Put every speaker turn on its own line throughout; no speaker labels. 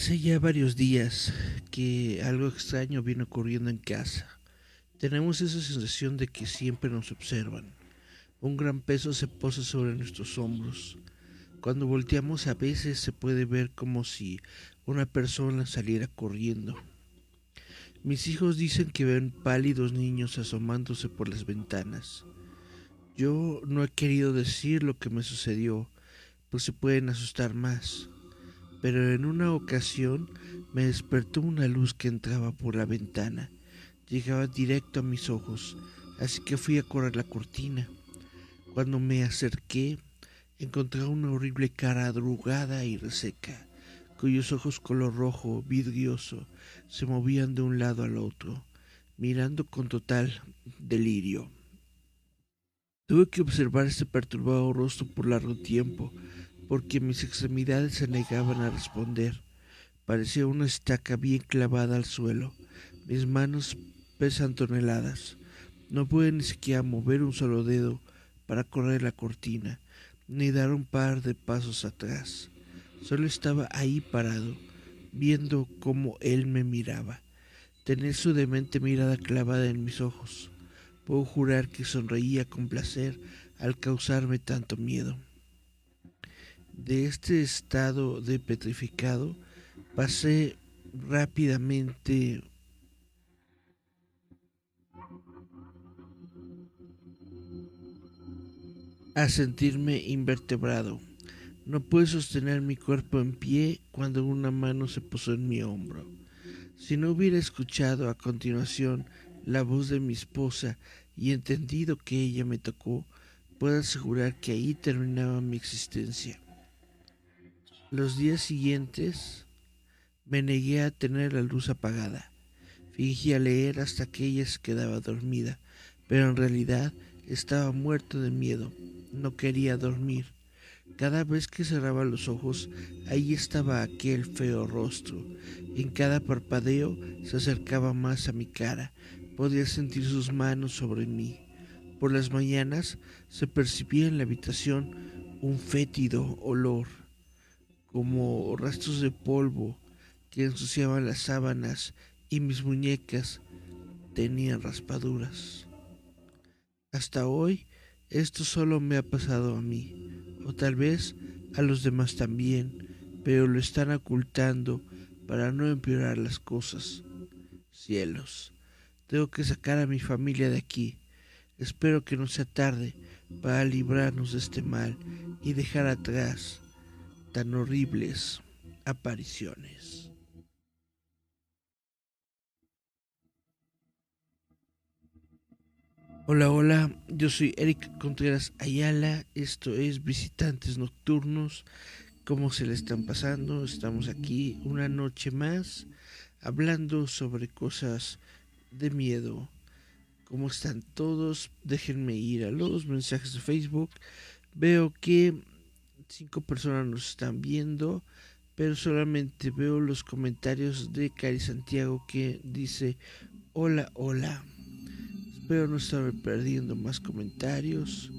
Hace ya varios días que algo extraño viene ocurriendo en casa. Tenemos esa sensación de que siempre nos observan. Un gran peso se posa sobre nuestros hombros. Cuando volteamos a veces se puede ver como si una persona saliera corriendo. Mis hijos dicen que ven pálidos niños asomándose por las ventanas. Yo no he querido decir lo que me sucedió, pues se pueden asustar más. Pero en una ocasión me despertó una luz que entraba por la ventana. Llegaba directo a mis ojos, así que fui a correr la cortina. Cuando me acerqué, encontré una horrible cara adrugada y reseca cuyos ojos color rojo vidrioso se movían de un lado al otro, mirando con total delirio. Tuve que observar ese perturbado rostro por largo tiempo, porque mis extremidades se negaban a responder. Parecía una estaca bien clavada al suelo. Mis manos pesan toneladas. No pude ni siquiera mover un solo dedo para correr la cortina, ni dar un par de pasos atrás. Solo estaba ahí parado, viendo cómo él me miraba. Tener su demente mirada clavada en mis ojos. Puedo jurar que sonreía con placer al causarme tanto miedo. De este estado de petrificado pasé rápidamente a sentirme invertebrado. No pude sostener mi cuerpo en pie cuando una mano se posó en mi hombro. Si no hubiera escuchado a continuación la voz de mi esposa y entendido que ella me tocó, puedo asegurar que ahí terminaba mi existencia. Los días siguientes me negué a tener la luz apagada. Fingía leer hasta que ella se quedaba dormida, pero en realidad estaba muerto de miedo. No quería dormir. Cada vez que cerraba los ojos, ahí estaba aquel feo rostro. En cada parpadeo se acercaba más a mi cara. Podía sentir sus manos sobre mí. Por las mañanas se percibía en la habitación un fétido olor, como rastros de polvo que ensuciaban las sábanas y mis muñecas tenían raspaduras. Hasta hoy esto solo me ha pasado a mí o tal vez a los demás también, pero lo están ocultando para no empeorar las cosas. Cielos, tengo que sacar a mi familia de aquí. Espero que no sea tarde para librarnos de este mal y dejar atrás tan horribles apariciones. Hola, hola, yo soy Eric Contreras Ayala, esto es Visitantes Nocturnos, ¿cómo se le están pasando? Estamos aquí una noche más hablando sobre cosas de miedo. ¿Cómo están todos? Déjenme ir a los mensajes de Facebook. Veo que cinco personas nos están viendo, pero solamente veo los comentarios de Cari Santiago que dice, hola, hola. Espero no estar perdiendo más comentarios.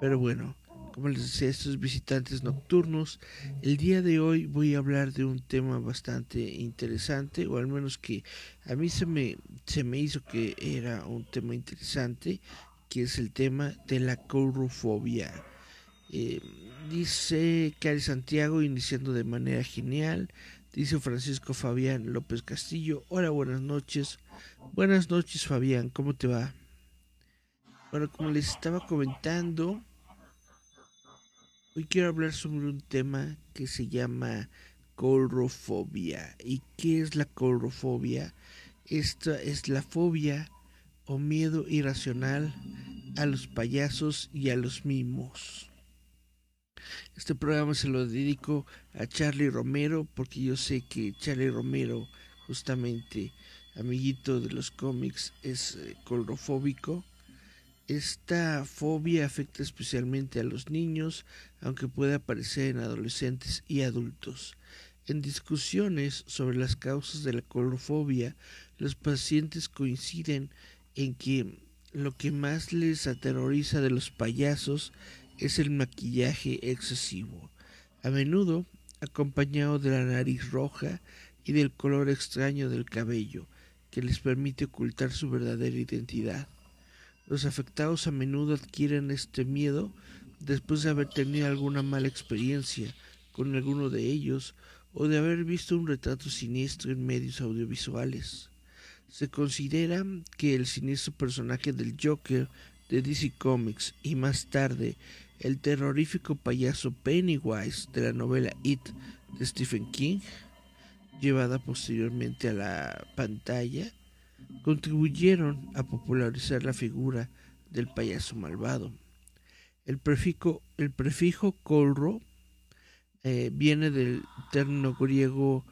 Pero bueno, como les decía, estos visitantes nocturnos, el día de hoy voy a hablar de un tema bastante interesante, o al menos que a mí se me, se me hizo que era un tema interesante, que es el tema de la courofobia. Eh, dice Cari Santiago, iniciando de manera genial. Dice Francisco Fabián López Castillo. Hola, buenas noches. Buenas noches, Fabián, ¿cómo te va? Bueno, como les estaba comentando, hoy quiero hablar sobre un tema que se llama colrofobia. ¿Y qué es la colrofobia? Esta es la fobia o miedo irracional a los payasos y a los mimos. Este programa se lo dedico a Charlie Romero porque yo sé que Charlie Romero justamente amiguito de los cómics, es eh, colrofóbico. Esta fobia afecta especialmente a los niños, aunque puede aparecer en adolescentes y adultos. En discusiones sobre las causas de la colrofobia, los pacientes coinciden en que lo que más les aterroriza de los payasos es el maquillaje excesivo. A menudo acompañado de la nariz roja y del color extraño del cabello, que les permite ocultar su verdadera identidad. Los afectados a menudo adquieren este miedo después de haber tenido alguna mala experiencia con alguno de ellos o de haber visto un retrato siniestro en medios audiovisuales. Se considera que el siniestro personaje del Joker de DC Comics y más tarde el terrorífico payaso Pennywise de la novela It de Stephen King, llevada posteriormente a la pantalla, contribuyeron a popularizar la figura del payaso malvado. El prefijo, el prefijo colro eh, viene del término griego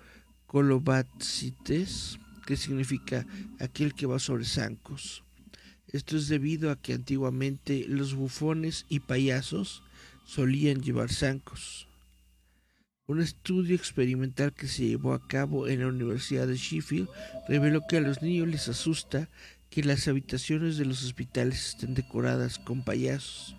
kolobatsites, que significa aquel que va sobre zancos. Esto es debido a que antiguamente los bufones y payasos solían llevar zancos. Un estudio experimental que se llevó a cabo en la Universidad de Sheffield reveló que a los niños les asusta que las habitaciones de los hospitales estén decoradas con payasos.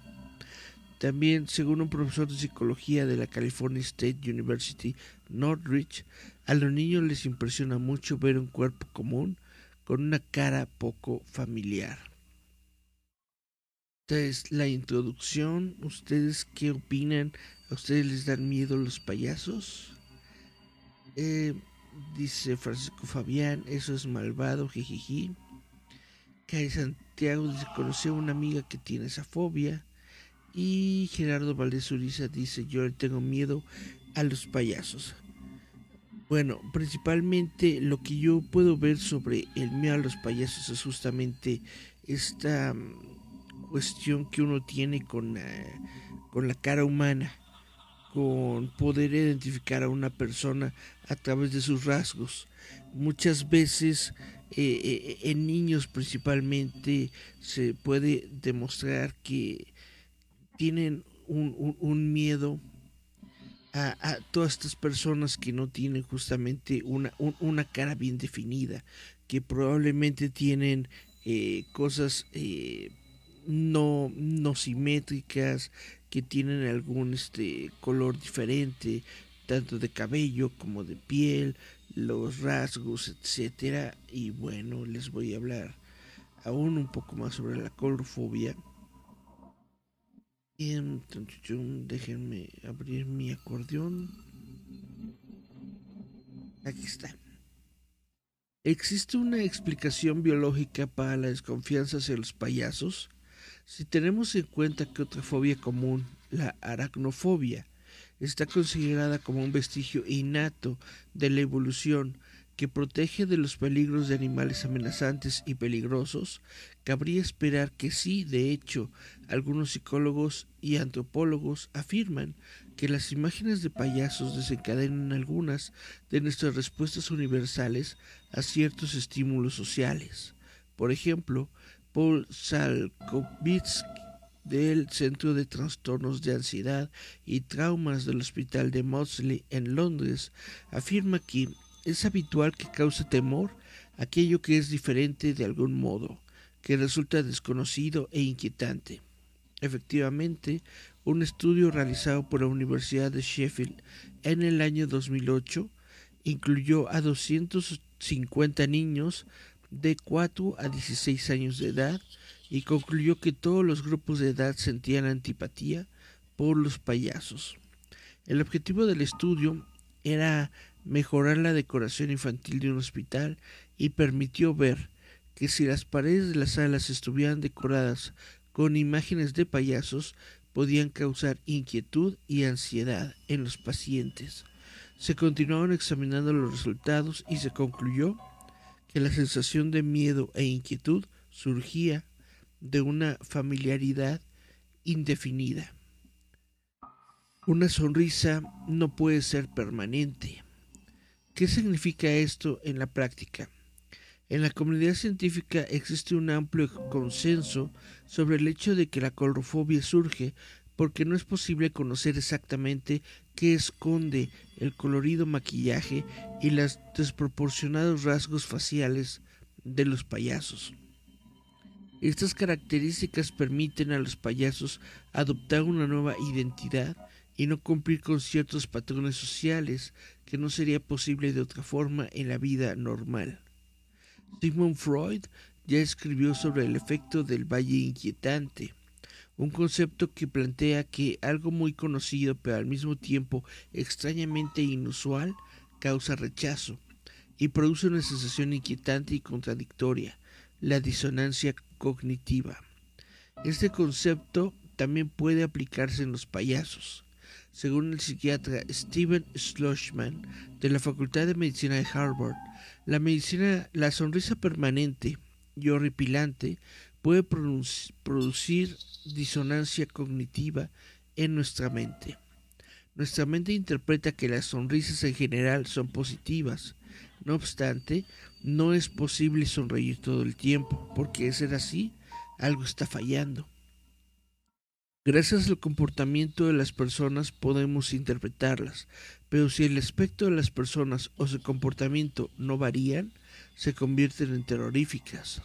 También, según un profesor de psicología de la California State University, Northridge, a los niños les impresiona mucho ver un cuerpo común con una cara poco familiar. Esta es la introducción. ¿Ustedes qué opinan? ¿A ustedes les dan miedo los payasos? Eh, dice Francisco Fabián, eso es malvado, jijiji. Cae Santiago dice, conocí a una amiga que tiene esa fobia. Y Gerardo Valdés Uriza dice, yo le tengo miedo a los payasos. Bueno, principalmente lo que yo puedo ver sobre el miedo a los payasos es justamente esta cuestión que uno tiene con, eh, con la cara humana, con poder identificar a una persona a través de sus rasgos. Muchas veces eh, eh, en niños principalmente se puede demostrar que tienen un, miedo a, todas estas personas que no tienen justamente una, una cara bien definida, que probablemente tienen cosas no, no simétricas, que tienen algún este color diferente, tanto de cabello como de piel, los rasgos, etcétera. Y bueno, les voy a hablar aún un poco más sobre la colorfobia. Déjenme abrir mi acordeón. Aquí está. ¿Existe una explicación biológica para la desconfianza hacia los payasos? Si tenemos en cuenta que otra fobia común, la aracnofobia, está considerada como un vestigio innato de la evolución que protege de los peligros de animales amenazantes y peligrosos, cabría esperar que sí, de hecho, algunos psicólogos y antropólogos afirman que las imágenes de payasos desencadenan algunas de nuestras respuestas universales a ciertos estímulos sociales. Por ejemplo, Paul Salkovitsky del Centro de Trastornos de Ansiedad y Traumas del Hospital de Maudsley en Londres afirma que es habitual que cause temor aquello que es diferente de algún modo, que resulta desconocido e inquietante. Efectivamente, un estudio realizado por la Universidad de Sheffield en el año 2008 incluyó a 250 niños de 4 a 16 años de edad y concluyó que todos los grupos de edad sentían antipatía por los payasos. El objetivo del estudio era mejorar la decoración infantil de un hospital y permitió ver que si las paredes de las salas estuvieran decoradas con imágenes de payasos, podían causar inquietud y ansiedad en los pacientes. Se continuaron examinando los resultados y se concluyó que la sensación de miedo e inquietud surgía de una familiaridad indefinida. Una sonrisa no puede ser permanente. ¿Qué significa esto en la práctica? En la comunidad científica existe un amplio consenso sobre el hecho de que la colorofobia surge porque no es posible conocer exactamente qué esconde el colorido maquillaje y los desproporcionados rasgos faciales de los payasos. Estas características permiten a los payasos adoptar una nueva identidad y no cumplir con ciertos patrones sociales que no sería posible de otra forma en la vida normal. Sigmund Freud ya escribió sobre el efecto del valle inquietante, un concepto que plantea que algo muy conocido pero al mismo tiempo extrañamente inusual causa rechazo y produce una sensación inquietante y contradictoria, la disonancia cognitiva. Este concepto también puede aplicarse en los payasos. Según el psiquiatra Steven Schlossman de la Facultad de Medicina de Harvard, la medicina, la sonrisa permanente y horripilante puede producir disonancia cognitiva en nuestra mente. Nuestra mente interpreta que las sonrisas en general son positivas. No obstante, no es posible sonreír todo el tiempo, porque de ser así, algo está fallando. Gracias al comportamiento de las personas podemos interpretarlas, pero si el aspecto de las personas o su comportamiento no varían, se convierten en terroríficas.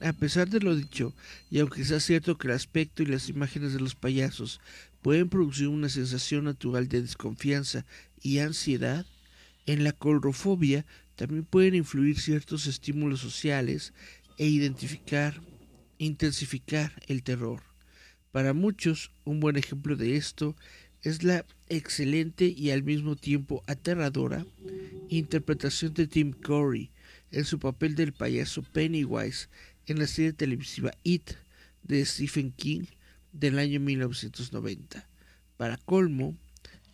A pesar de lo dicho, y aunque sea cierto que el aspecto y las imágenes de los payasos pueden producir una sensación natural de desconfianza y ansiedad, en la colrofobia también pueden influir ciertos estímulos sociales e identificar, intensificar el terror. Para muchos, un buen ejemplo de esto es la excelente y al mismo tiempo aterradora interpretación de Tim Curry en su papel del payaso Pennywise en la serie televisiva It de Stephen King del año 1990. Para colmo,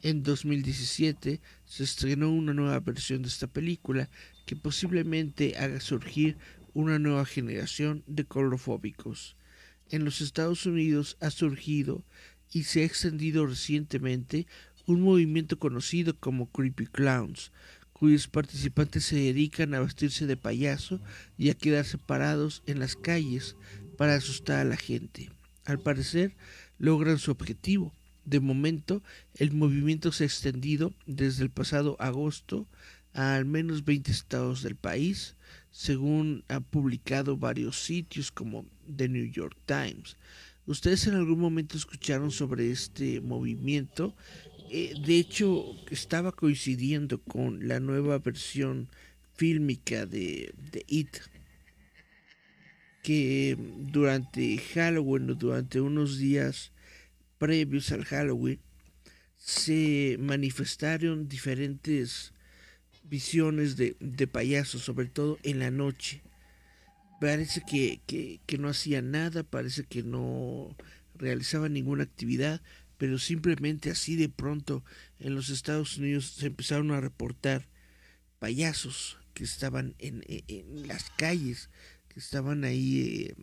en 2017 se estrenó una nueva versión de esta película que posiblemente haga surgir una nueva generación de colorofóbicos. En los Estados Unidos ha surgido y se ha extendido recientemente un movimiento conocido como Creepy Clowns, cuyos participantes se dedican a vestirse de payaso y a quedarse parados en las calles para asustar a la gente. Al parecer, logran su objetivo. De momento, el movimiento se ha extendido desde el pasado agosto a al menos 20 estados del país, según han publicado varios sitios como The New York Times. ¿Ustedes en algún momento escucharon sobre este movimiento? Eh, de hecho, estaba coincidiendo con la nueva versión fílmica de, de It, que durante Halloween o durante unos días previos al Halloween se manifestaron diferentes visiones de, de payasos, sobre todo en la noche. Parece que, que, no hacía nada, parece que no realizaba ninguna actividad, pero simplemente así de pronto en los Estados Unidos se empezaron a reportar payasos que estaban en, las calles, que estaban ahí, eh,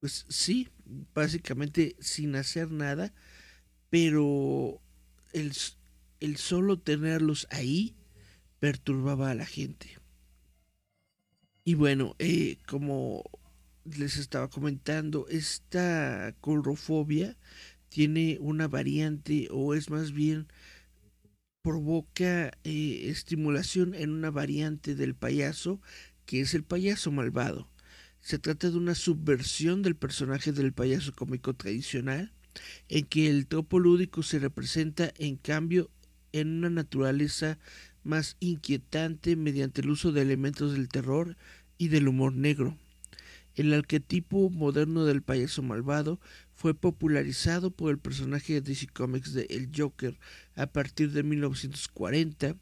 pues sí, básicamente sin hacer nada, pero el, el solo tenerlos ahí perturbaba a la gente. Y bueno, eh, como les estaba comentando, esta colrofobia tiene una variante o es más bien provoca eh, estimulación en una variante del payaso que es el payaso malvado. Se trata de una subversión del personaje del payaso cómico tradicional en que el topo lúdico se representa en cambio en una naturaleza más inquietante mediante el uso de elementos del terror y del humor negro. El arquetipo moderno del payaso malvado fue popularizado por el personaje de DC Comics de El Joker a partir de 1940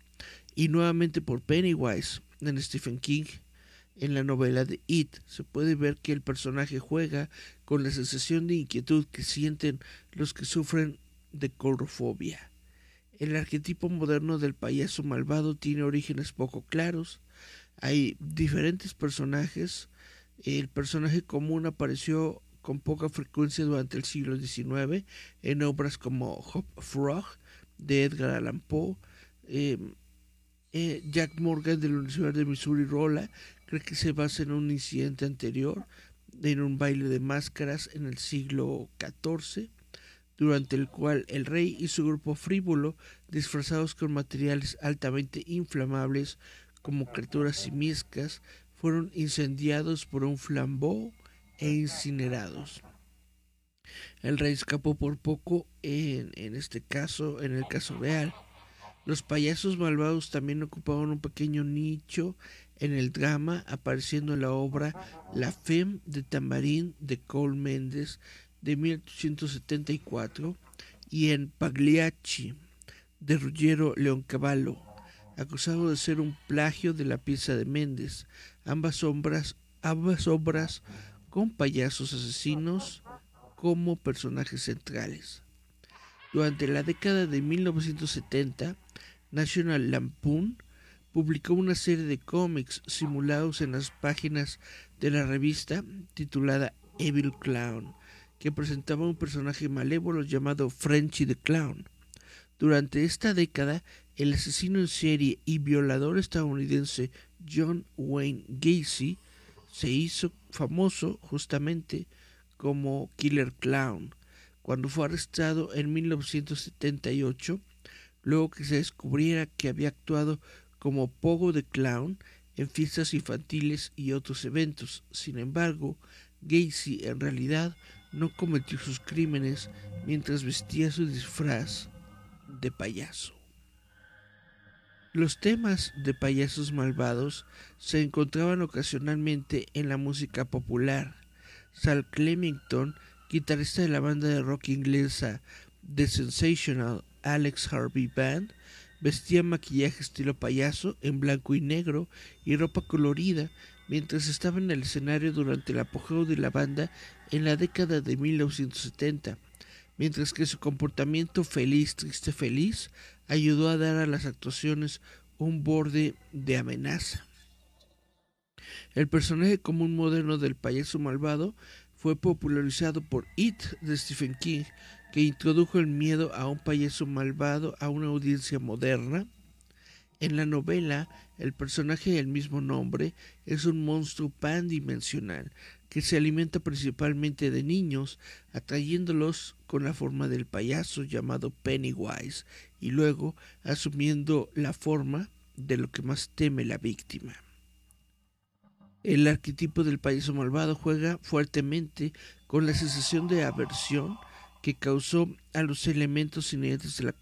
y nuevamente por Pennywise en Stephen King. En la novela de It se puede ver que el personaje juega con la sensación de inquietud que sienten los que sufren de colrofobia. El arquetipo moderno del payaso malvado tiene orígenes poco claros. Hay diferentes personajes. El personaje común apareció con poca frecuencia durante el siglo XIX en obras como Hop Frog de Edgar Allan Poe. Em, eh, Jack Morgan de la Universidad de Missouri Rolla cree que se basa en un incidente anterior, en un baile de máscaras en el siglo XIV durante el cual el rey y su grupo frívolo, disfrazados con materiales altamente inflamables como criaturas simiescas, fueron incendiados por un flambeau e incinerados. El rey escapó por poco en, en este caso, en el caso real. Los payasos malvados también ocupaban un pequeño nicho en el drama, apareciendo en la obra La Femme de Tambarín de Cole Méndez de 1874 y en Pagliacci de Ruggiero Leoncavallo, acusado de ser un plagio de la pieza de Méndez, ambas obras, ambas obras con payasos asesinos como personajes centrales. Durante la década de 1970, National Lampoon publicó una serie de cómics simulados en las páginas de la revista titulada Evil Clown, que presentaba un personaje malévolo llamado Frenchy the Clown. Durante esta década, el asesino en serie y violador estadounidense John Wayne Gacy se hizo famoso justamente como Killer Clown cuando fue arrestado en 1978, luego que se descubriera que había actuado como Pogo de Clown en fiestas infantiles y otros eventos. Sin embargo, Gacy en realidad no cometió sus crímenes mientras vestía su disfraz de payaso. Los temas de payasos malvados se encontraban ocasionalmente en la música popular. Sal Clemington, guitarrista de la banda de rock inglesa The Sensational Alex Harvey Band, vestía maquillaje estilo payaso en blanco y negro y ropa colorida mientras estaba en el escenario durante el apogeo de la banda en la década de 1970, mientras que su comportamiento feliz, triste, feliz ayudó a dar a las actuaciones un borde de amenaza. El personaje común moderno del payaso malvado fue popularizado por It de Stephen King, que introdujo el miedo a un payaso malvado a una audiencia moderna. En la novela, el personaje del mismo nombre es un monstruo pandimensional que se alimenta principalmente de niños, atrayéndolos con la forma del payaso llamado Pennywise y luego asumiendo la forma de lo que más teme la víctima. El arquetipo del payaso malvado juega fuertemente con la sensación de aversión que causó a los elementos inherentes de la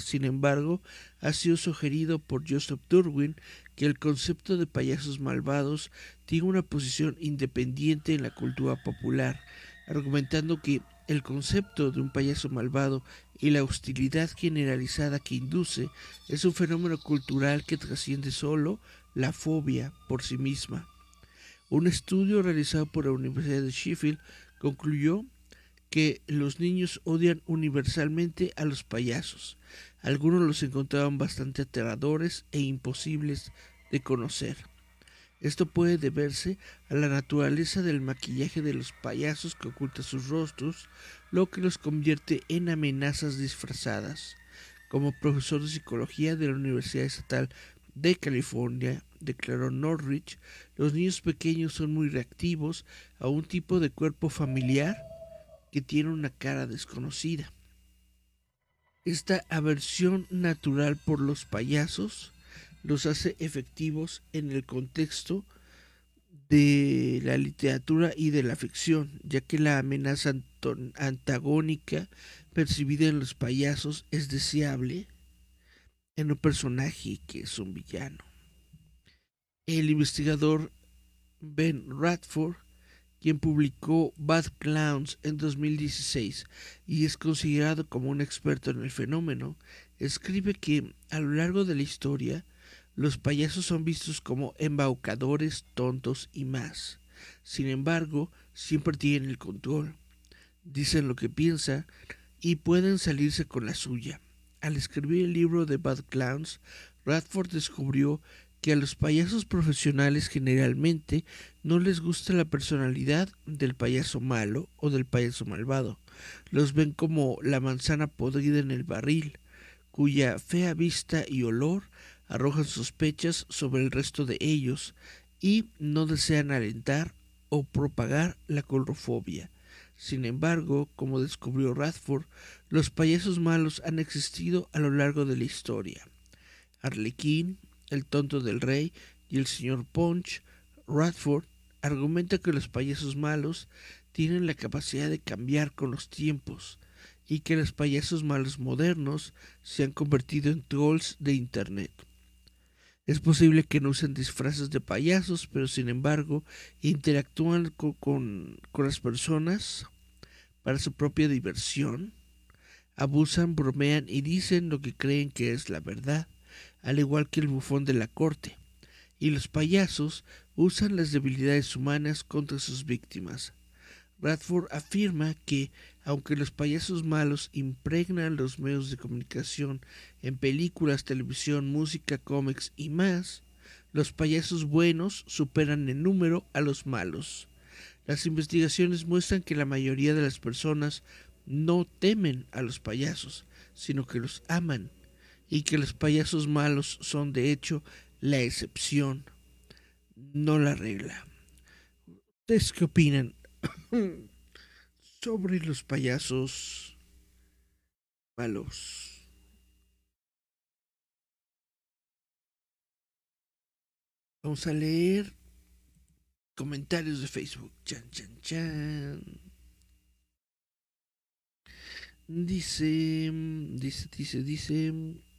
sin embargo, ha sido sugerido por Joseph Durwin que el concepto de payasos malvados tiene una posición independiente en la cultura popular, argumentando que el concepto de un payaso malvado y la hostilidad generalizada que induce es un fenómeno cultural que trasciende solo la fobia por sí misma. Un estudio realizado por la Universidad de Sheffield concluyó que los niños odian universalmente a los payasos. Algunos los encontraban bastante aterradores e imposibles de conocer. Esto puede deberse a la naturaleza del maquillaje de los payasos que oculta sus rostros, lo que los convierte en amenazas disfrazadas. Como profesor de psicología de la Universidad Estatal de California, declaró Norrich, los niños pequeños son muy reactivos a un tipo de cuerpo familiar que tiene una cara desconocida. Esta aversión natural por los payasos los hace efectivos en el contexto de la literatura y de la ficción, ya que la amenaza antagónica percibida en los payasos es deseable en un personaje que es un villano. El investigador Ben Radford quien publicó Bad Clowns en 2016 y es considerado como un experto en el fenómeno, escribe que a lo largo de la historia los payasos son vistos como embaucadores, tontos y más. Sin embargo, siempre tienen el control, dicen lo que piensan y pueden salirse con la suya. Al escribir el libro de Bad Clowns, Radford descubrió que a los payasos profesionales generalmente no les gusta la personalidad del payaso malo o del payaso malvado. Los ven como la manzana podrida en el barril, cuya fea vista y olor arrojan sospechas sobre el resto de ellos y no desean alentar o propagar la colrofobia. Sin embargo, como descubrió Radford, los payasos malos han existido a lo largo de la historia. Arlequín, el tonto del rey y el señor Punch, Radford argumenta que los payasos malos tienen la capacidad de cambiar con los tiempos y que los payasos malos modernos se han convertido en trolls de Internet. Es posible que no usen disfraces de payasos, pero sin embargo interactúan con, las personas para su propia diversión, abusan, bromean y dicen lo que creen que es la verdad, al igual que el bufón de la corte. Y los payasos usan las debilidades humanas contra sus víctimas. Bradford afirma que, aunque los payasos malos impregnan los medios de comunicación en películas, televisión, música, cómics y más, los payasos buenos superan en número a los malos. Las investigaciones muestran que la mayoría de las personas no temen a los payasos, sino que los aman, y que los payasos malos son de hecho la excepción, no la regla. ¿Ustedes qué opinan sobre los payasos malos? Vamos a leer comentarios de Facebook. Chan, chan, chan. Dice, dice, dice, dice.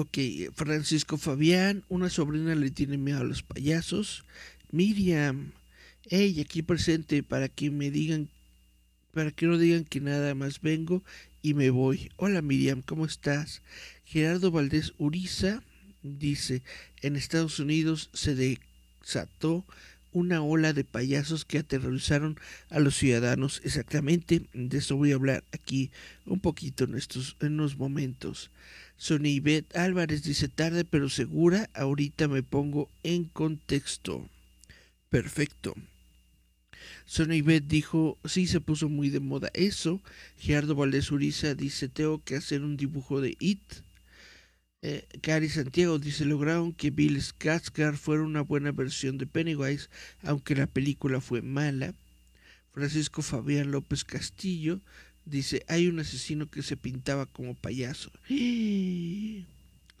Ok, Francisco Fabián, una sobrina le tiene miedo a los payasos. Miriam, hey, aquí presente para que me digan, para que no digan que nada más vengo y me voy. Hola Miriam, ¿cómo estás? Gerardo Valdés Uriza dice, en Estados Unidos se desató una ola de payasos que aterrorizaron a los ciudadanos. Exactamente, de eso voy a hablar aquí un poquito en estos en unos momentos. Sonibet Álvarez dice tarde pero segura, ahorita me pongo en contexto. Perfecto. Sonibet dijo, sí se puso muy de moda eso. Gerardo Valdés Uriza dice, tengo que hacer un dibujo de It. Eh, Cari Santiago dice, lograron que Bill Skarsgård fuera una buena versión de Pennywise, aunque la película fue mala. Francisco Fabián López Castillo Dice, hay un asesino que se pintaba como payaso.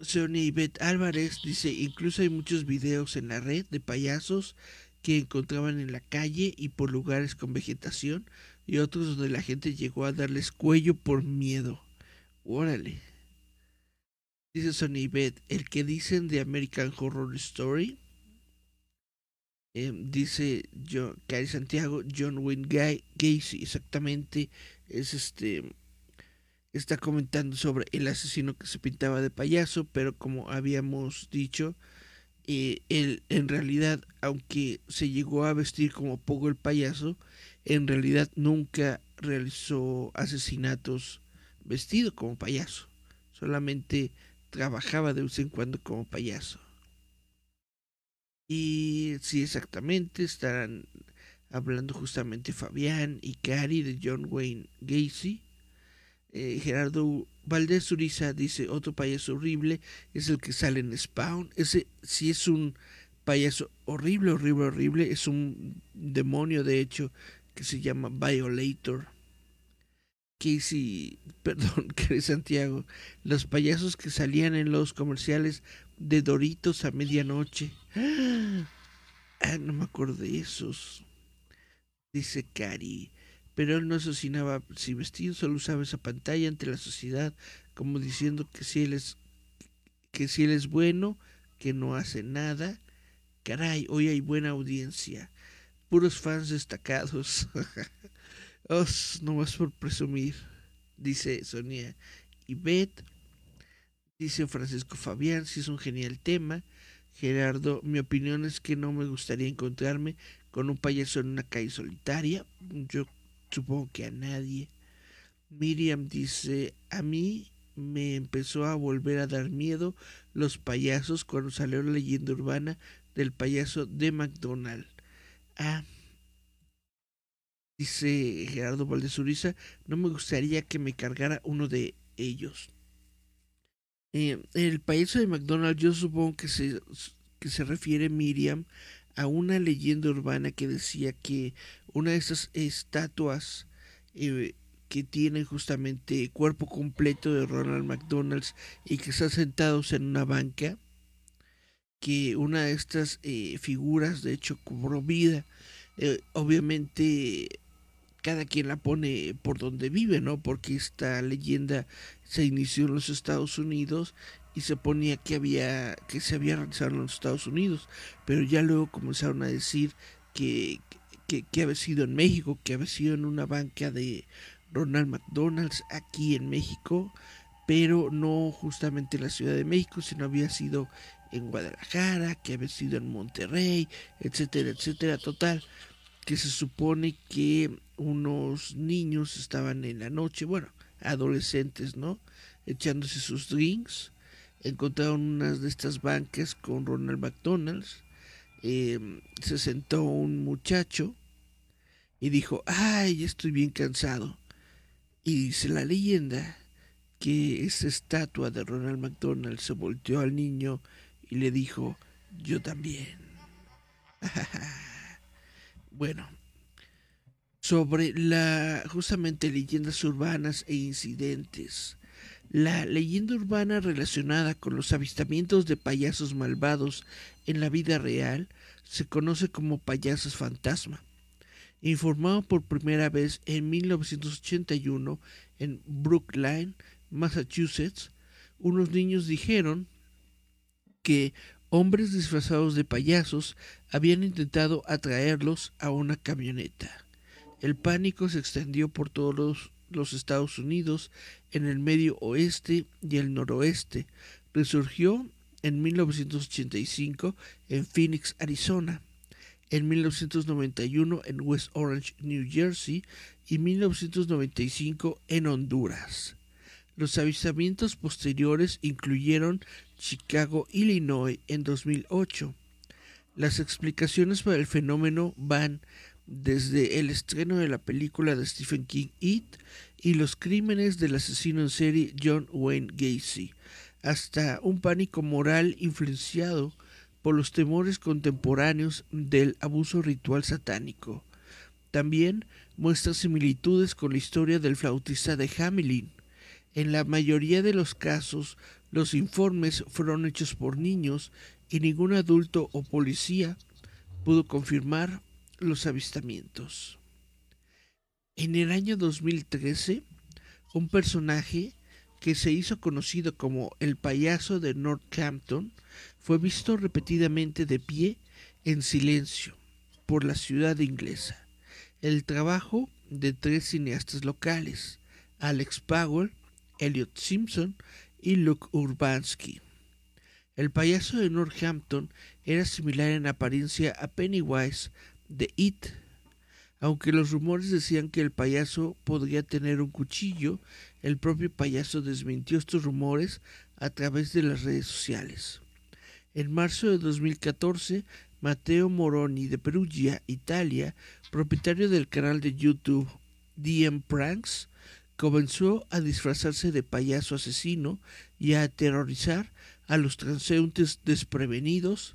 Sonia Ivette Álvarez dice, incluso hay muchos videos en la red de payasos que encontraban en la calle y por lugares con vegetación y otros donde la gente llegó a darles cuello por miedo. Órale. Dice Sonia Ivette, el que dicen de American Horror Story Em, dice Cari Santiago, John Wayne Gacy, exactamente, es este, está comentando sobre el asesino que se pintaba de payaso, pero como habíamos dicho, eh, él en realidad, aunque se llegó a vestir como Pogo el payaso, en realidad nunca realizó asesinatos vestido como payaso, solamente trabajaba de vez en cuando como payaso. Y sí, exactamente, estarán hablando justamente Fabián y Cari de John Wayne Gacy. Eh, Gerardo Valdés Uriza dice, otro payaso horrible es el que sale en Spawn. Ese sí es un payaso horrible, horrible, horrible. Es un demonio, de hecho, que se llama Violator. Casey, perdón, Cari Santiago, los payasos que salían en los comerciales de Doritos a medianoche. Ah, no me acuerdo de esos. Dice Cari. Pero él no asesinaba si vestido, solo usaba esa pantalla ante la sociedad, como diciendo que si él es que si él es bueno, que no hace nada. Caray, hoy hay buena audiencia. Puros fans destacados. Os, no más por presumir, dice Sonia. Y Beth, dice Francisco Fabián, si es un genial tema. Gerardo, mi opinión es que no me gustaría encontrarme con un payaso en una calle solitaria. Yo supongo que a nadie. Miriam dice, a mí me empezó a volver a dar miedo los payasos cuando salió la leyenda urbana del payaso de McDonald. Ah, dice Gerardo Valdezuriza, no me gustaría que me cargara uno de ellos. Eh, el payaso de McDonald's, yo supongo que se, que se refiere Miriam a una leyenda urbana que decía que una de esas estatuas eh, que tienen justamente cuerpo completo de Ronald McDonald's y que están sentados en una banca, que una de estas eh, figuras de hecho cobró vida. Eh, obviamente cada quien la pone por donde vive, ¿no? Porque esta leyenda se inició en los Estados Unidos y se ponía que había que se había realizado en los Estados Unidos, pero ya luego comenzaron a decir que, que, que había sido en México, que había sido en una banca de Ronald McDonald's aquí en México, pero no justamente en la Ciudad de México, sino había sido en Guadalajara, que había sido en Monterrey, etcétera, etcétera. Total, que se supone que unos niños estaban en la noche, bueno, adolescentes, ¿no? Echándose sus drinks. Encontraron unas de estas bancas con Ronald McDonald's. Em, se sentó un muchacho y dijo, ay, estoy bien cansado. Y dice la leyenda que esa estatua de Ronald McDonald se volteó al niño y le dijo, yo también. bueno, sobre la justamente leyendas urbanas e incidentes. La leyenda urbana relacionada con los avistamientos de payasos malvados en la vida real se conoce como payasos fantasma informado por primera vez en 1981 en Brookline, Massachusetts, unos niños dijeron que hombres disfrazados de payasos habían intentado atraerlos a una camioneta. El pánico se extendió por todos los, los Estados Unidos, en el medio oeste y el noroeste. Resurgió en 1985 en Phoenix, Arizona en 1991 en West Orange, New Jersey y 1995 en Honduras. Los avistamientos posteriores incluyeron Chicago, Illinois en 2008. Las explicaciones para el fenómeno van desde el estreno de la película de Stephen King It y los crímenes del asesino en serie John Wayne Gacy, hasta un pánico moral influenciado por los temores contemporáneos del abuso ritual satánico. También muestra similitudes con la historia del flautista de Hamelin. En la mayoría de los casos, los informes fueron hechos por niños y ningún adulto o policía pudo confirmar los avistamientos. En el año 2013, un personaje que se hizo conocido como el payaso de Northampton fue visto repetidamente de pie en silencio por la ciudad inglesa. El trabajo de tres cineastas locales, Alex Powell, Elliot Simpson y Luke Urbanski. El payaso de Northampton era similar en apariencia a Pennywise de It, aunque los rumores decían que el payaso podría tener un cuchillo, el propio payaso desmintió estos rumores a través de las redes sociales. En marzo de 2014, Matteo Moroni de Perugia, Italia, propietario del canal de YouTube DM Pranks, comenzó a disfrazarse de payaso asesino y a aterrorizar a los transeúntes desprevenidos,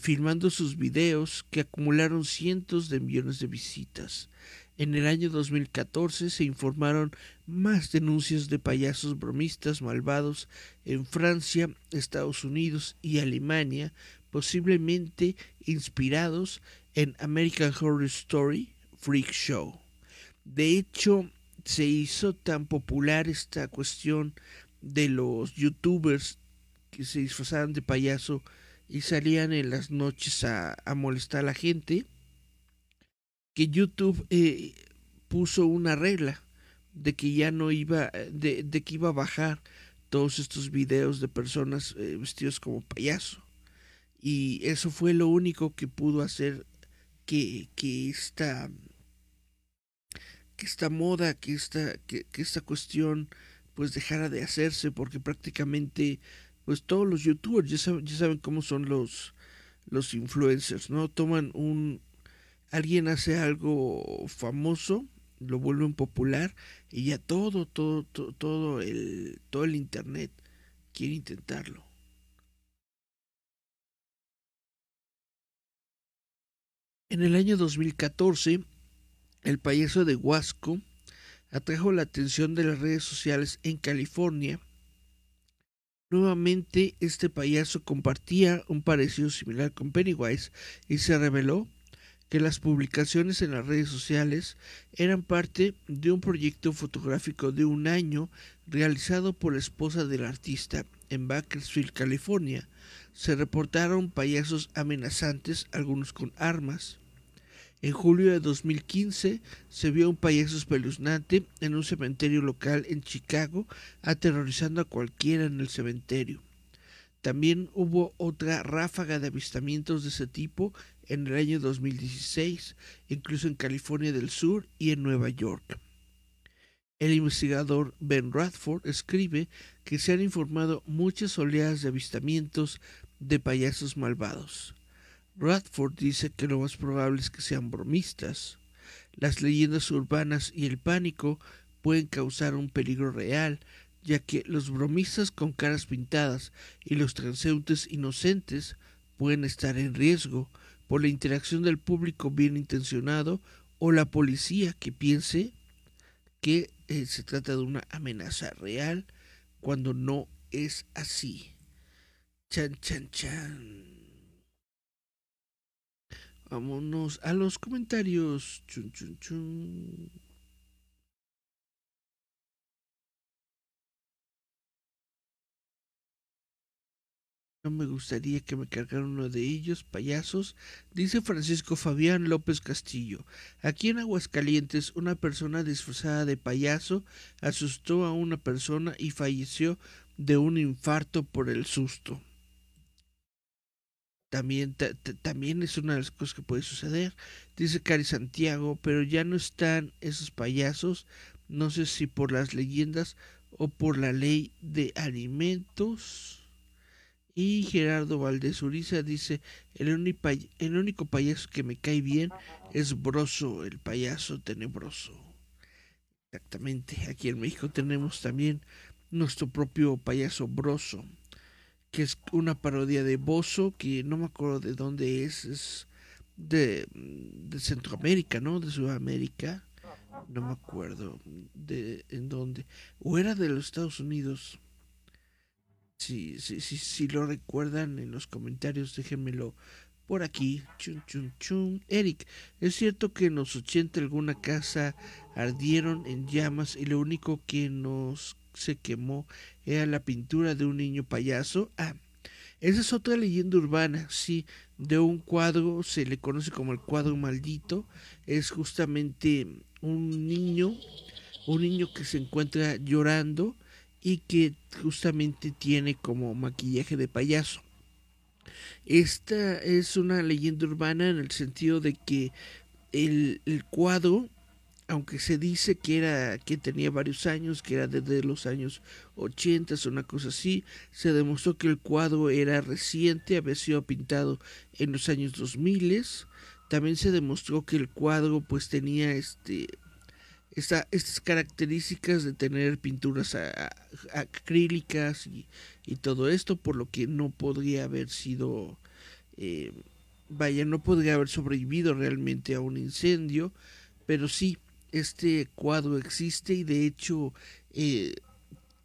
filmando sus videos que acumularon cientos de millones de visitas. En el año 2014 se informaron más denuncias de payasos bromistas malvados en Francia, Estados Unidos y Alemania, posiblemente inspirados en American Horror Story Freak Show. De hecho, se hizo tan popular esta cuestión de los youtubers que se disfrazaban de payaso y salían en las noches a, molestar a la gente que YouTube eh, puso una regla de que ya no iba, de, que iba a bajar todos estos videos de personas eh, vestidos como payaso. Y eso fue lo único que pudo hacer que, que esta que esta moda, que esta, que, que esta cuestión pues dejara de hacerse porque prácticamente pues todos los youtubers ya saben, ya saben cómo son los los influencers, ¿no? Toman un, alguien hace algo famoso, lo vuelven popular y ya todo, todo, todo, el, todo el internet quiere intentarlo. En el año 2014, el payaso de Huasco atrajo la atención de las redes sociales en California. Nuevamente este payaso compartía un parecido similar con Pennywise y se reveló que las publicaciones en las redes sociales eran parte de un proyecto fotográfico de un año realizado por la esposa del artista en Bakersfield, California. Se reportaron payasos amenazantes, algunos con armas. En julio de 2015 se vio un payaso espeluznante en un cementerio local en Chicago, aterrorizando a cualquiera en el cementerio. También hubo otra ráfaga de avistamientos de ese tipo en el año 2016, incluso en California del Sur y en Nueva York. El investigador Ben Radford escribe que se han informado muchas oleadas de avistamientos de payasos malvados. Radford dice que lo más probable es que sean bromistas. Las leyendas urbanas y el pánico pueden causar un peligro real, ya que los bromistas con caras pintadas y los transeúntes inocentes pueden estar en riesgo, por la interacción del público bien intencionado o la policía que piense que eh, se trata de una amenaza real cuando no es así. Chan, chan, chan. Vámonos a los comentarios. Chun, chun, chun. No me gustaría que me cargaran uno de ellos, payasos, dice Francisco Fabián López Castillo. Aquí en Aguascalientes, una persona disfrazada de payaso asustó a una persona y falleció de un infarto por el susto. También, también es una de las cosas que puede suceder, dice Cari Santiago, pero ya no están esos payasos, no sé si por las leyendas o por la ley de alimentos. Y Gerardo Valdés Uriza dice, el, el único payaso que me cae bien es Broso, el payaso tenebroso. Exactamente, aquí en México tenemos también nuestro propio payaso Broso, que es una parodia de Bozo, que no me acuerdo de dónde es, es de, de Centroamérica, ¿no? De Sudamérica, no me acuerdo de en dónde, o era de los Estados Unidos si, si, si, si lo recuerdan en los comentarios, déjenmelo por aquí. Chun, chun, chun. Eric, ¿es cierto que en los 80 alguna casa ardieron en llamas y lo único que nos se quemó era la pintura de un niño payaso? Ah, esa es otra leyenda urbana, sí, de un cuadro, se le conoce como el cuadro maldito, es justamente un niño, un niño que se encuentra llorando y que justamente tiene como maquillaje de payaso. Esta es una leyenda urbana en el sentido de que el, cuadro, aunque se dice que era que tenía varios años, que era desde los años 80, una cosa así, se demostró que el cuadro era reciente, había sido pintado en los años 2000. También se demostró que el cuadro pues tenía este estas características de tener pinturas acrílicas y, todo esto, por lo que no podría haber sido, eh, vaya, no podría haber sobrevivido realmente a un incendio, pero sí, este cuadro existe y de hecho eh,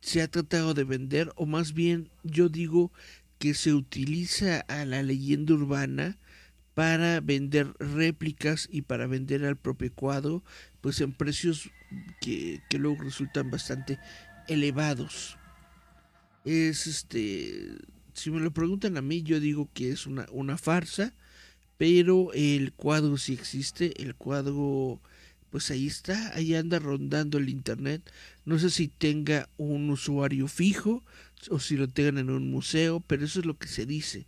se ha tratado de vender, o más bien yo digo que se utiliza a la leyenda urbana para vender réplicas y para vender al propio cuadro, pues en precios que, luego resultan bastante elevados. Es este, si me lo preguntan a mí, yo digo que es una, una farsa, pero el cuadro sí existe, el cuadro pues ahí está, ahí anda rondando el internet. No sé si tenga un usuario fijo o si lo tengan en un museo, pero eso es lo que se dice.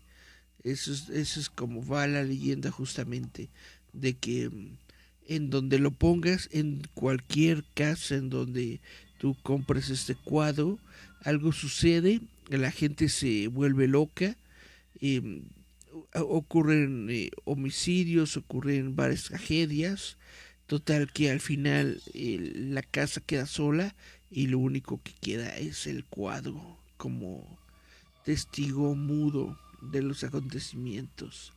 Eso es, eso es como va la leyenda justamente, de que mm, en donde lo pongas, en cualquier casa en donde tú compres este cuadro, algo sucede, la gente se vuelve loca, em, ocurren eh, homicidios, ocurren varias tragedias, total que al final la casa queda sola y lo único que queda es el cuadro como testigo mudo de los acontecimientos.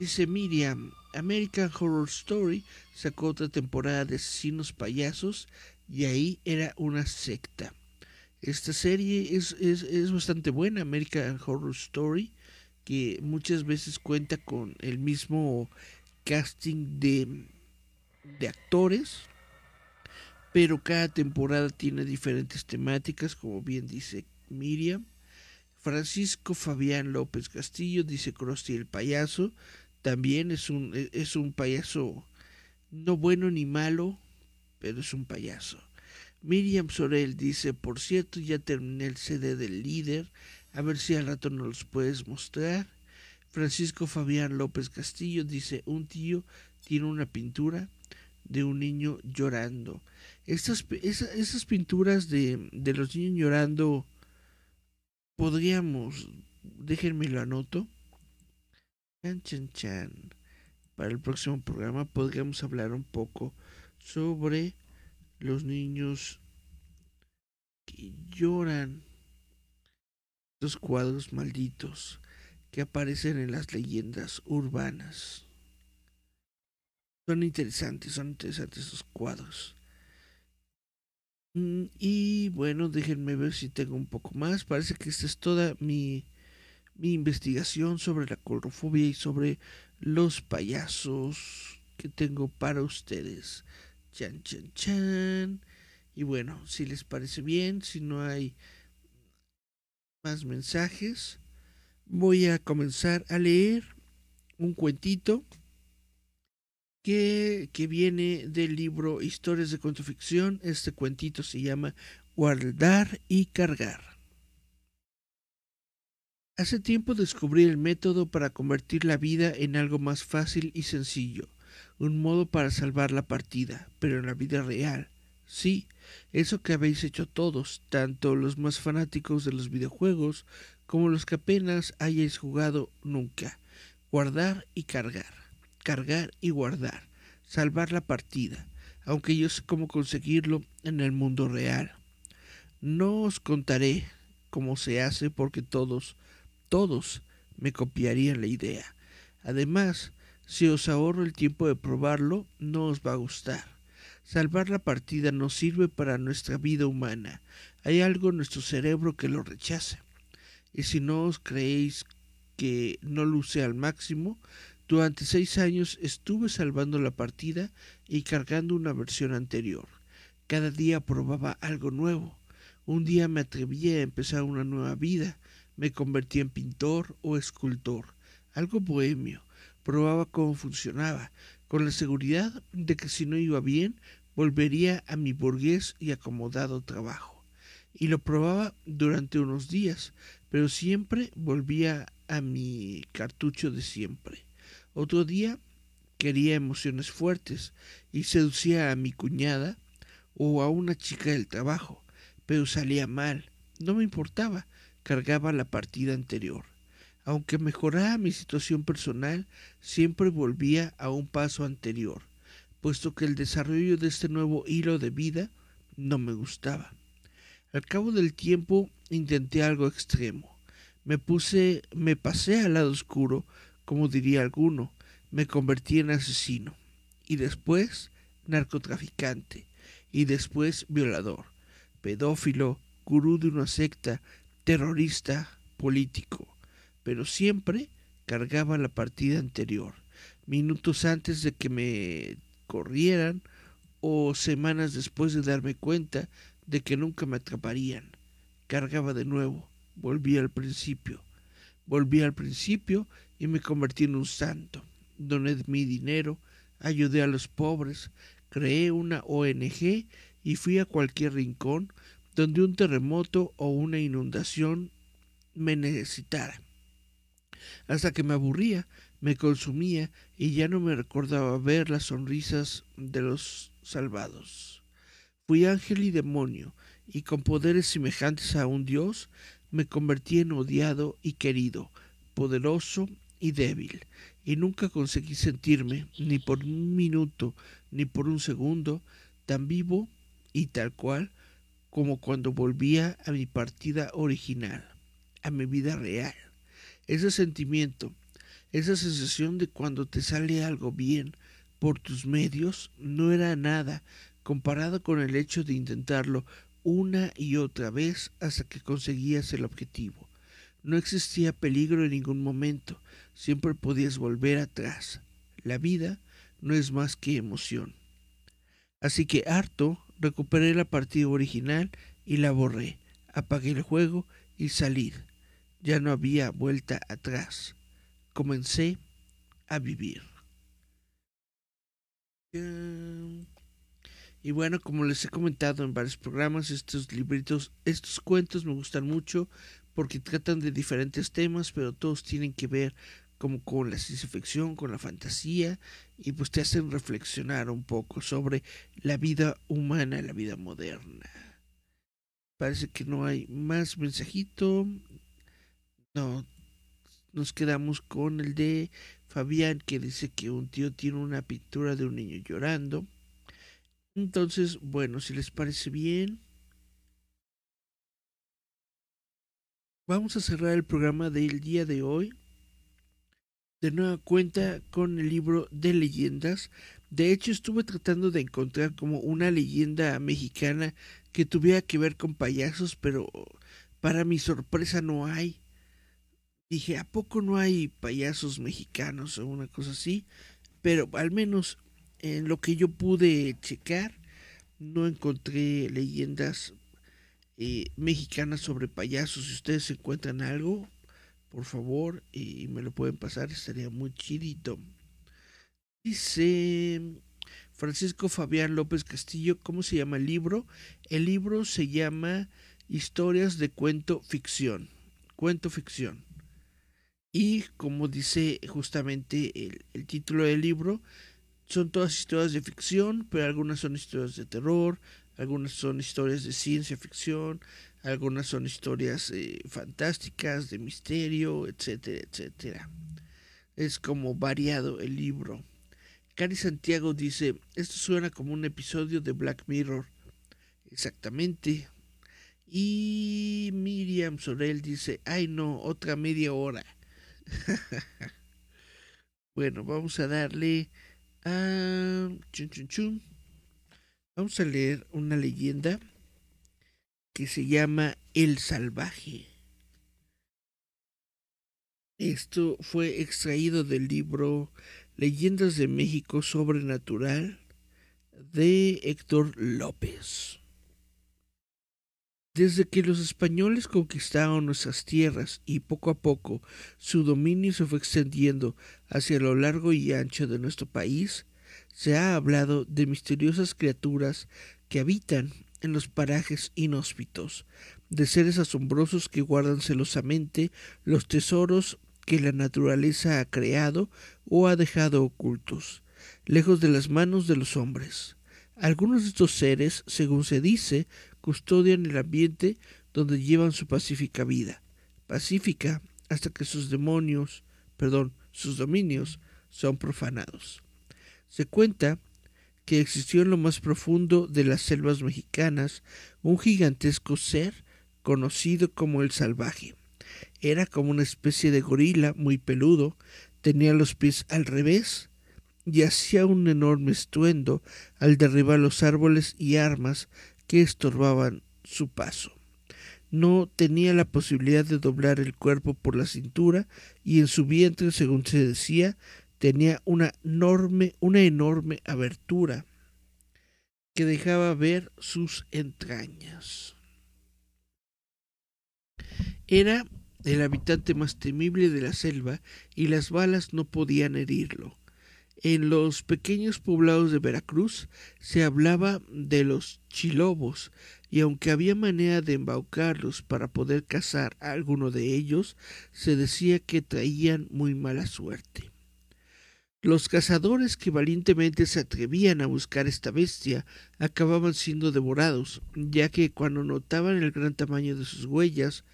Dice Miriam, American Horror Story sacó otra temporada de asesinos payasos y ahí era una secta. Esta serie es, es, bastante buena, American Horror Story, que muchas veces cuenta con el mismo casting de, de actores, pero cada temporada tiene diferentes temáticas, como bien dice Miriam. Francisco Fabián López Castillo dice Krusty el payaso, también es un, es un payaso no bueno ni malo, pero es un payaso. Miriam Sorel dice, por cierto, ya terminé el CD del líder, a ver si al rato nos los puedes mostrar. Francisco Fabián López Castillo dice, un tío tiene una pintura de un niño llorando. Estas, esas, pinturas de, de, los niños llorando, podríamos, déjenme lo anoto. Chan, chan, chan. Para el próximo programa podríamos hablar un poco sobre los niños que lloran. Estos cuadros malditos que aparecen en las leyendas urbanas. Son interesantes, son interesantes esos cuadros. Mm, y bueno, déjenme ver si tengo un poco más. Parece que esta es toda mi, mi investigación sobre la colrofobia y sobre los payasos que tengo para ustedes. Chan, chan, chan. Y bueno, si les parece bien, si no hay más mensajes, voy a comenzar a leer un cuentito que, viene del libro Historias de Cuento Ficción. Este cuentito se llama Guardar y Cargar. Hace tiempo descubrí el método para convertir la vida en algo más fácil y sencillo un modo para salvar la partida, pero en la vida real. Sí, eso que habéis hecho todos, tanto los más fanáticos de los videojuegos como los que apenas hayáis jugado nunca. Guardar y cargar, cargar y guardar, salvar la partida, aunque yo sé cómo conseguirlo en el mundo real. No os contaré cómo se hace porque todos, todos me copiarían la idea. Además, si os ahorro el tiempo de probarlo, no os va a gustar. Salvar la partida no sirve para nuestra vida humana. Hay algo en nuestro cerebro que lo rechaza. Y si no os creéis que no luce al máximo, durante seis años estuve salvando la partida y cargando una versión anterior. Cada día probaba algo nuevo. Un día me atreví a empezar una nueva vida. Me convertí en pintor o escultor, algo bohemio probaba cómo funcionaba, con la seguridad de que si no iba bien, volvería a mi burgués y acomodado trabajo. Y lo probaba durante unos días, pero siempre volvía a mi cartucho de siempre. Otro día quería emociones fuertes y seducía a mi cuñada o a una chica del trabajo, pero salía mal. No me importaba, cargaba la partida anterior. Aunque mejoraba mi situación personal, siempre volvía a un paso anterior, puesto que el desarrollo de este nuevo hilo de vida no me gustaba. Al cabo del tiempo intenté algo extremo. Me puse, me pasé al lado oscuro, como diría alguno, me convertí en asesino, y después narcotraficante, y después violador, pedófilo, gurú de una secta, terrorista, político pero siempre cargaba la partida anterior, minutos antes de que me corrieran o semanas después de darme cuenta de que nunca me atraparían. Cargaba de nuevo, volví al principio. Volví al principio y me convertí en un santo. Doné mi dinero, ayudé a los pobres, creé una ONG y fui a cualquier rincón donde un terremoto o una inundación me necesitara hasta que me aburría, me consumía y ya no me recordaba ver las sonrisas de los salvados. Fui ángel y demonio, y con poderes semejantes a un dios, me convertí en odiado y querido, poderoso y débil, y nunca conseguí sentirme, ni por un minuto, ni por un segundo, tan vivo y tal cual como cuando volvía a mi partida original, a mi vida real ese sentimiento, esa sensación de cuando te sale algo bien por tus medios, no era nada comparado con el hecho de intentarlo una y otra vez hasta que conseguías el objetivo. No existía peligro en ningún momento, siempre podías volver atrás. La vida no es más que emoción. Así que harto, recuperé la partida original y la borré, apagué el juego y salí. Ya no había vuelta atrás. Comencé a vivir. Y bueno, como les he comentado en varios programas, estos libritos, estos cuentos me gustan mucho porque tratan de diferentes temas, pero todos tienen que ver como con la ciencia ficción, con la fantasía, y pues te hacen reflexionar un poco sobre la vida humana, la vida moderna. Parece que no hay más mensajito. No, nos quedamos con el de Fabián que dice que un tío tiene una pintura de un niño llorando. Entonces, bueno, si les parece bien, vamos a cerrar el programa del día de hoy. De nueva cuenta con el libro de leyendas. De hecho, estuve tratando de encontrar como una leyenda mexicana que tuviera que ver con payasos, pero para mi sorpresa no hay. Dije, ¿a poco no hay payasos mexicanos o una cosa así? Pero al menos en lo que yo pude checar, no encontré leyendas eh, mexicanas sobre payasos. Si ustedes encuentran algo, por favor, y me lo pueden pasar, estaría muy chidito. Dice Francisco Fabián López Castillo, ¿cómo se llama el libro? El libro se llama Historias de Cuento Ficción. Cuento Ficción. Y como dice justamente el, el título del libro, son todas historias de ficción, pero algunas son historias de terror, algunas son historias de ciencia ficción, algunas son historias eh, fantásticas, de misterio, etcétera, etcétera. Es como variado el libro. Cari Santiago dice, esto suena como un episodio de Black Mirror. Exactamente. Y Miriam Sorel dice, ay no, otra media hora. bueno, vamos a darle Ah, Vamos a leer una leyenda que se llama El Salvaje. Esto fue extraído del libro Leyendas de México Sobrenatural de Héctor López. Desde que los españoles conquistaron nuestras tierras y poco a poco su dominio se fue extendiendo hacia lo largo y ancho de nuestro país, se ha hablado de misteriosas criaturas que habitan en los parajes inhóspitos, de seres asombrosos que guardan celosamente los tesoros que la naturaleza ha creado o ha dejado ocultos, lejos de las manos de los hombres. Algunos de estos seres, según se dice, custodian el ambiente donde llevan su pacífica vida, pacífica hasta que sus demonios, perdón, sus dominios son profanados. Se cuenta que existió en lo más profundo de las selvas mexicanas un gigantesco ser conocido como el salvaje. Era como una especie de gorila muy peludo, tenía los pies al revés y hacía un enorme estruendo al derribar los árboles y armas que estorbaban su paso. No tenía la posibilidad de doblar el cuerpo por la cintura y en su vientre, según se decía, tenía una enorme, una enorme abertura que dejaba ver sus entrañas. Era el habitante más temible de la selva y las balas no podían herirlo. En los pequeños poblados de Veracruz se hablaba de los chilobos, y aunque había manera de embaucarlos para poder cazar a alguno de ellos, se decía que traían muy mala suerte. Los cazadores que valientemente se atrevían a buscar esta bestia acababan siendo devorados, ya que cuando notaban el gran tamaño de sus huellas,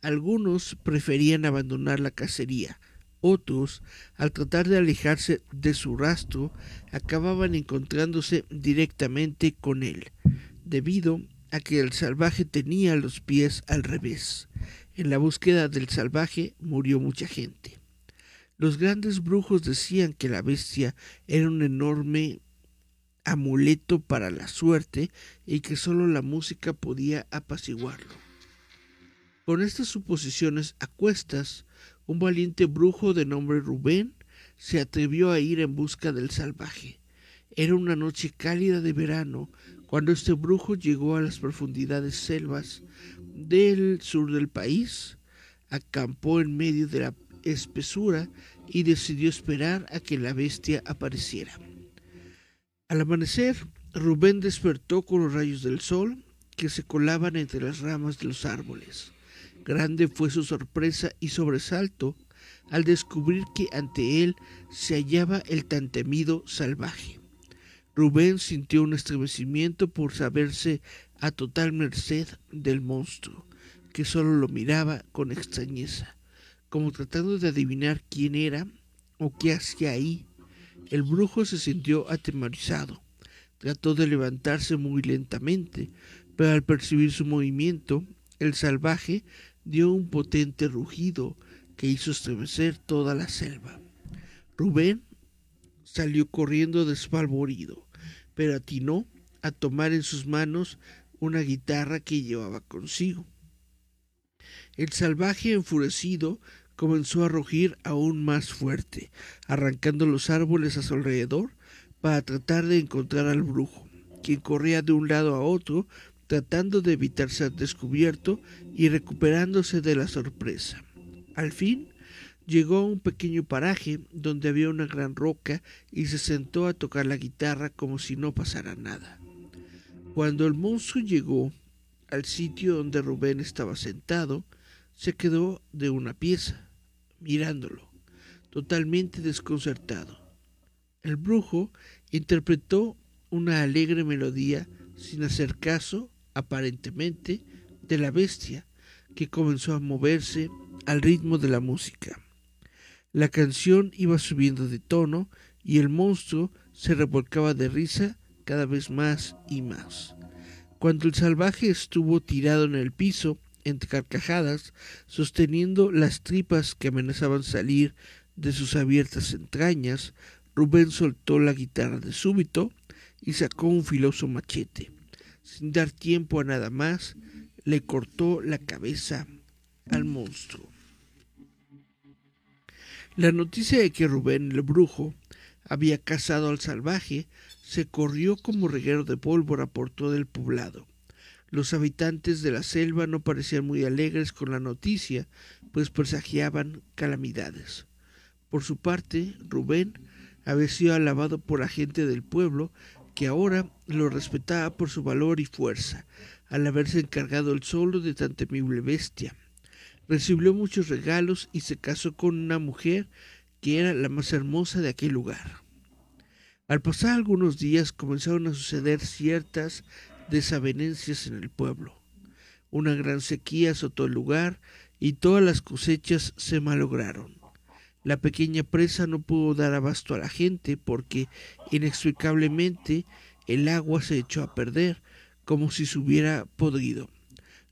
algunos preferían abandonar la cacería, otros, al tratar de alejarse de su rastro, acababan encontrándose directamente con él, debido a que el salvaje tenía los pies al revés. En la búsqueda del salvaje murió mucha gente. Los grandes brujos decían que la bestia era un enorme amuleto para la suerte y que solo la música podía apaciguarlo. Con estas suposiciones a cuestas, un valiente brujo de nombre Rubén se atrevió a ir en busca del salvaje. Era una noche cálida de verano cuando este brujo llegó a las profundidades selvas del sur del país, acampó en medio de la espesura y decidió esperar a que la bestia apareciera. Al amanecer, Rubén despertó con los rayos del sol que se colaban entre las ramas de los árboles. Grande fue su sorpresa y sobresalto al descubrir que ante él se hallaba el tan temido salvaje. Rubén sintió un estremecimiento por saberse a total merced del monstruo, que solo lo miraba con extrañeza, como tratando de adivinar quién era o qué hacía ahí. El brujo se sintió atemorizado. Trató de levantarse muy lentamente, pero al percibir su movimiento, el salvaje dio un potente rugido que hizo estremecer toda la selva. Rubén salió corriendo despalvorido, pero atinó a tomar en sus manos una guitarra que llevaba consigo. El salvaje enfurecido comenzó a rugir aún más fuerte, arrancando los árboles a su alrededor para tratar de encontrar al brujo, quien corría de un lado a otro tratando de evitar ser descubierto y recuperándose de la sorpresa. Al fin llegó a un pequeño paraje donde había una gran roca y se sentó a tocar la guitarra como si no pasara nada. Cuando el monstruo llegó al sitio donde Rubén estaba sentado, se quedó de una pieza mirándolo, totalmente desconcertado. El brujo interpretó una alegre melodía sin hacer caso, aparentemente, de la bestia, que comenzó a moverse al ritmo de la música. La canción iba subiendo de tono y el monstruo se revolcaba de risa cada vez más y más. Cuando el salvaje estuvo tirado en el piso, entre carcajadas, sosteniendo las tripas que amenazaban salir de sus abiertas entrañas, Rubén soltó la guitarra de súbito y sacó un filoso machete. Sin dar tiempo a nada más, le cortó la cabeza al monstruo. La noticia de que Rubén el brujo había cazado al salvaje se corrió como reguero de pólvora por todo el poblado. Los habitantes de la selva no parecían muy alegres con la noticia, pues presagiaban calamidades. Por su parte, Rubén había sido alabado por la gente del pueblo, que ahora lo respetaba por su valor y fuerza, al haberse encargado el solo de tan temible bestia. Recibió muchos regalos y se casó con una mujer que era la más hermosa de aquel lugar. Al pasar algunos días comenzaron a suceder ciertas desavenencias en el pueblo. Una gran sequía azotó el lugar y todas las cosechas se malograron. La pequeña presa no pudo dar abasto a la gente porque inexplicablemente el agua se echó a perder como si se hubiera podrido.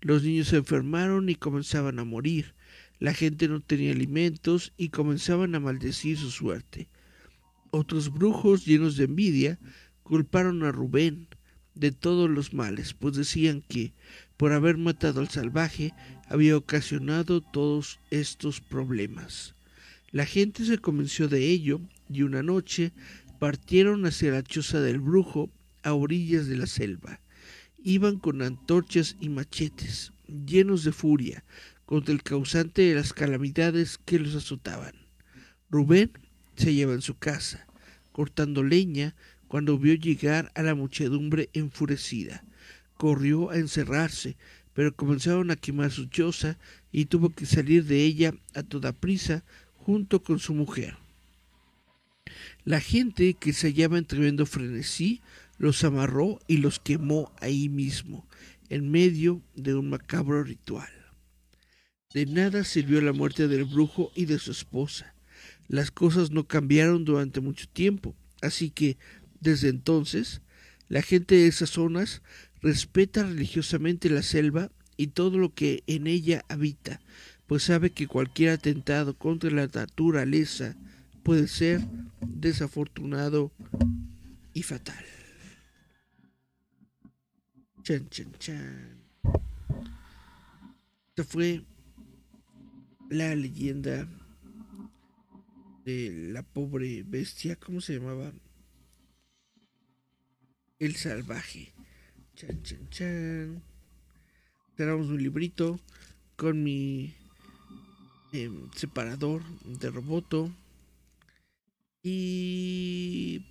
Los niños se enfermaron y comenzaban a morir. La gente no tenía alimentos y comenzaban a maldecir su suerte. Otros brujos llenos de envidia culparon a Rubén, de todos los males, pues decían que, por haber matado al salvaje, había ocasionado todos estos problemas. La gente se convenció de ello y una noche partieron hacia la choza del brujo a orillas de la selva. Iban con antorchas y machetes, llenos de furia, contra el causante de las calamidades que los azotaban. Rubén se lleva en su casa, cortando leña cuando vio llegar a la muchedumbre enfurecida. Corrió a encerrarse, pero comenzaron a quemar su choza y tuvo que salir de ella a toda prisa junto con su mujer. La gente que se hallaba en tremendo frenesí los amarró y los quemó ahí mismo, en medio de un macabro ritual. De nada sirvió la muerte del brujo y de su esposa. Las cosas no cambiaron durante mucho tiempo, así que desde entonces, la gente de esas zonas respeta religiosamente la selva y todo lo que en ella habita, pues sabe que cualquier atentado contra la naturaleza puede ser desafortunado y fatal. Chan, chan, chan. Esta fue la leyenda de la pobre bestia, ¿cómo se llamaba? El salvaje. Chan, chan, chan. Tenemos un librito con mi em, separador de roboto. Y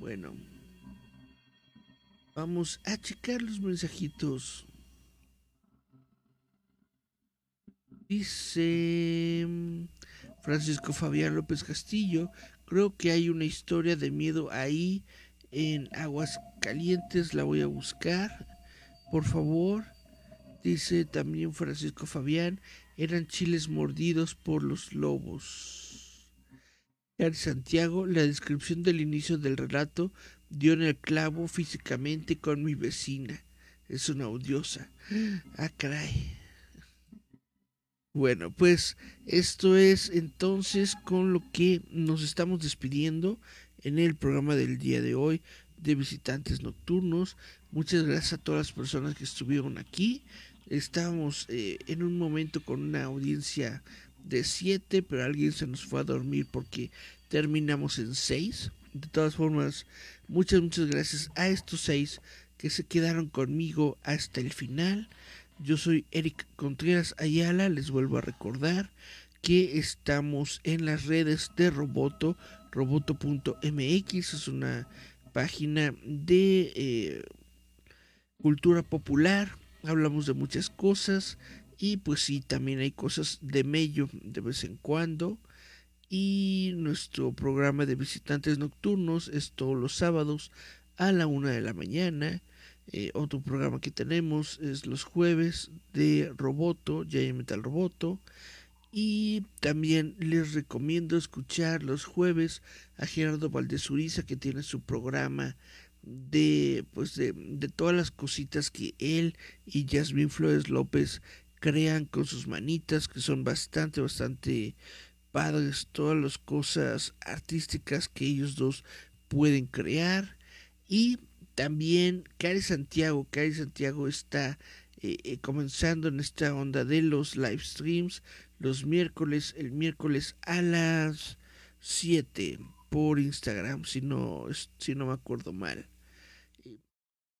bueno, vamos a checar los mensajitos. Dice Francisco Fabián López Castillo, creo que hay una historia de miedo ahí en Aguas Calientes, la voy a buscar, por favor. Dice también Francisco Fabián, eran chiles mordidos por los lobos. Gary Santiago, la descripción del inicio del relato dio en el clavo físicamente con mi vecina. Es una odiosa. Ah. Bueno, pues esto es entonces con lo que nos estamos despidiendo en el programa del día de hoy de visitantes nocturnos. Muchas gracias a todas las personas que estuvieron aquí. Estábamos eh, en un momento con una audiencia de 7, pero alguien se nos fue a dormir porque terminamos en 6. De todas formas, muchas, muchas gracias a estos 6 que se quedaron conmigo hasta el final. Yo soy Eric Contreras Ayala, les vuelvo a recordar que estamos en las redes de Roboto, roboto.mx, es una página de eh, cultura popular hablamos de muchas cosas y pues sí, también hay cosas de mello de vez en cuando. Y nuestro programa de visitantes nocturnos es todos los sábados a la una de la mañana. Eh, otro programa que tenemos es los jueves de Roboto, Jay Metal Roboto. Y también les recomiendo escuchar los jueves a Gerardo Valdezuriza que tiene su programa de pues de, todas las cositas que él y Jasmine Flores López crean con sus manitas que son bastante bastante padres todas las cosas artísticas que ellos dos pueden crear y también Cari Santiago Cari Santiago está eh, eh, comenzando en esta onda de los live streams los miércoles el miércoles a las 7 por Instagram si no si no me acuerdo mal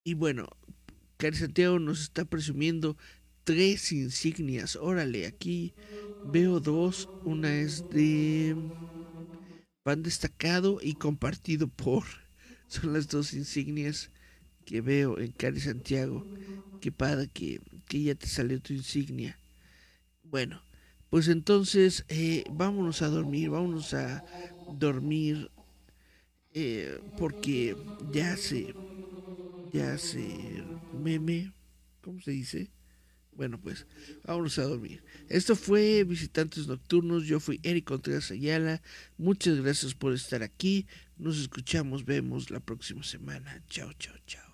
y bueno, Cari Santiago nos está presumiendo tres insignias. Órale, aquí veo dos. Una es de pan destacado y compartido por. Son las dos insignias que veo en Cari Santiago. Qué padre que, que ya te salió tu insignia. Bueno, pues entonces eh, vámonos a dormir, vámonos a dormir eh, porque ya se ya hace meme, ¿cómo se dice? Bueno, pues vámonos a dormir. Esto fue Visitantes Nocturnos. Yo fui Eric Contreras Ayala. Muchas gracias por estar aquí. Nos escuchamos, vemos la próxima semana. Chao, chao, chao.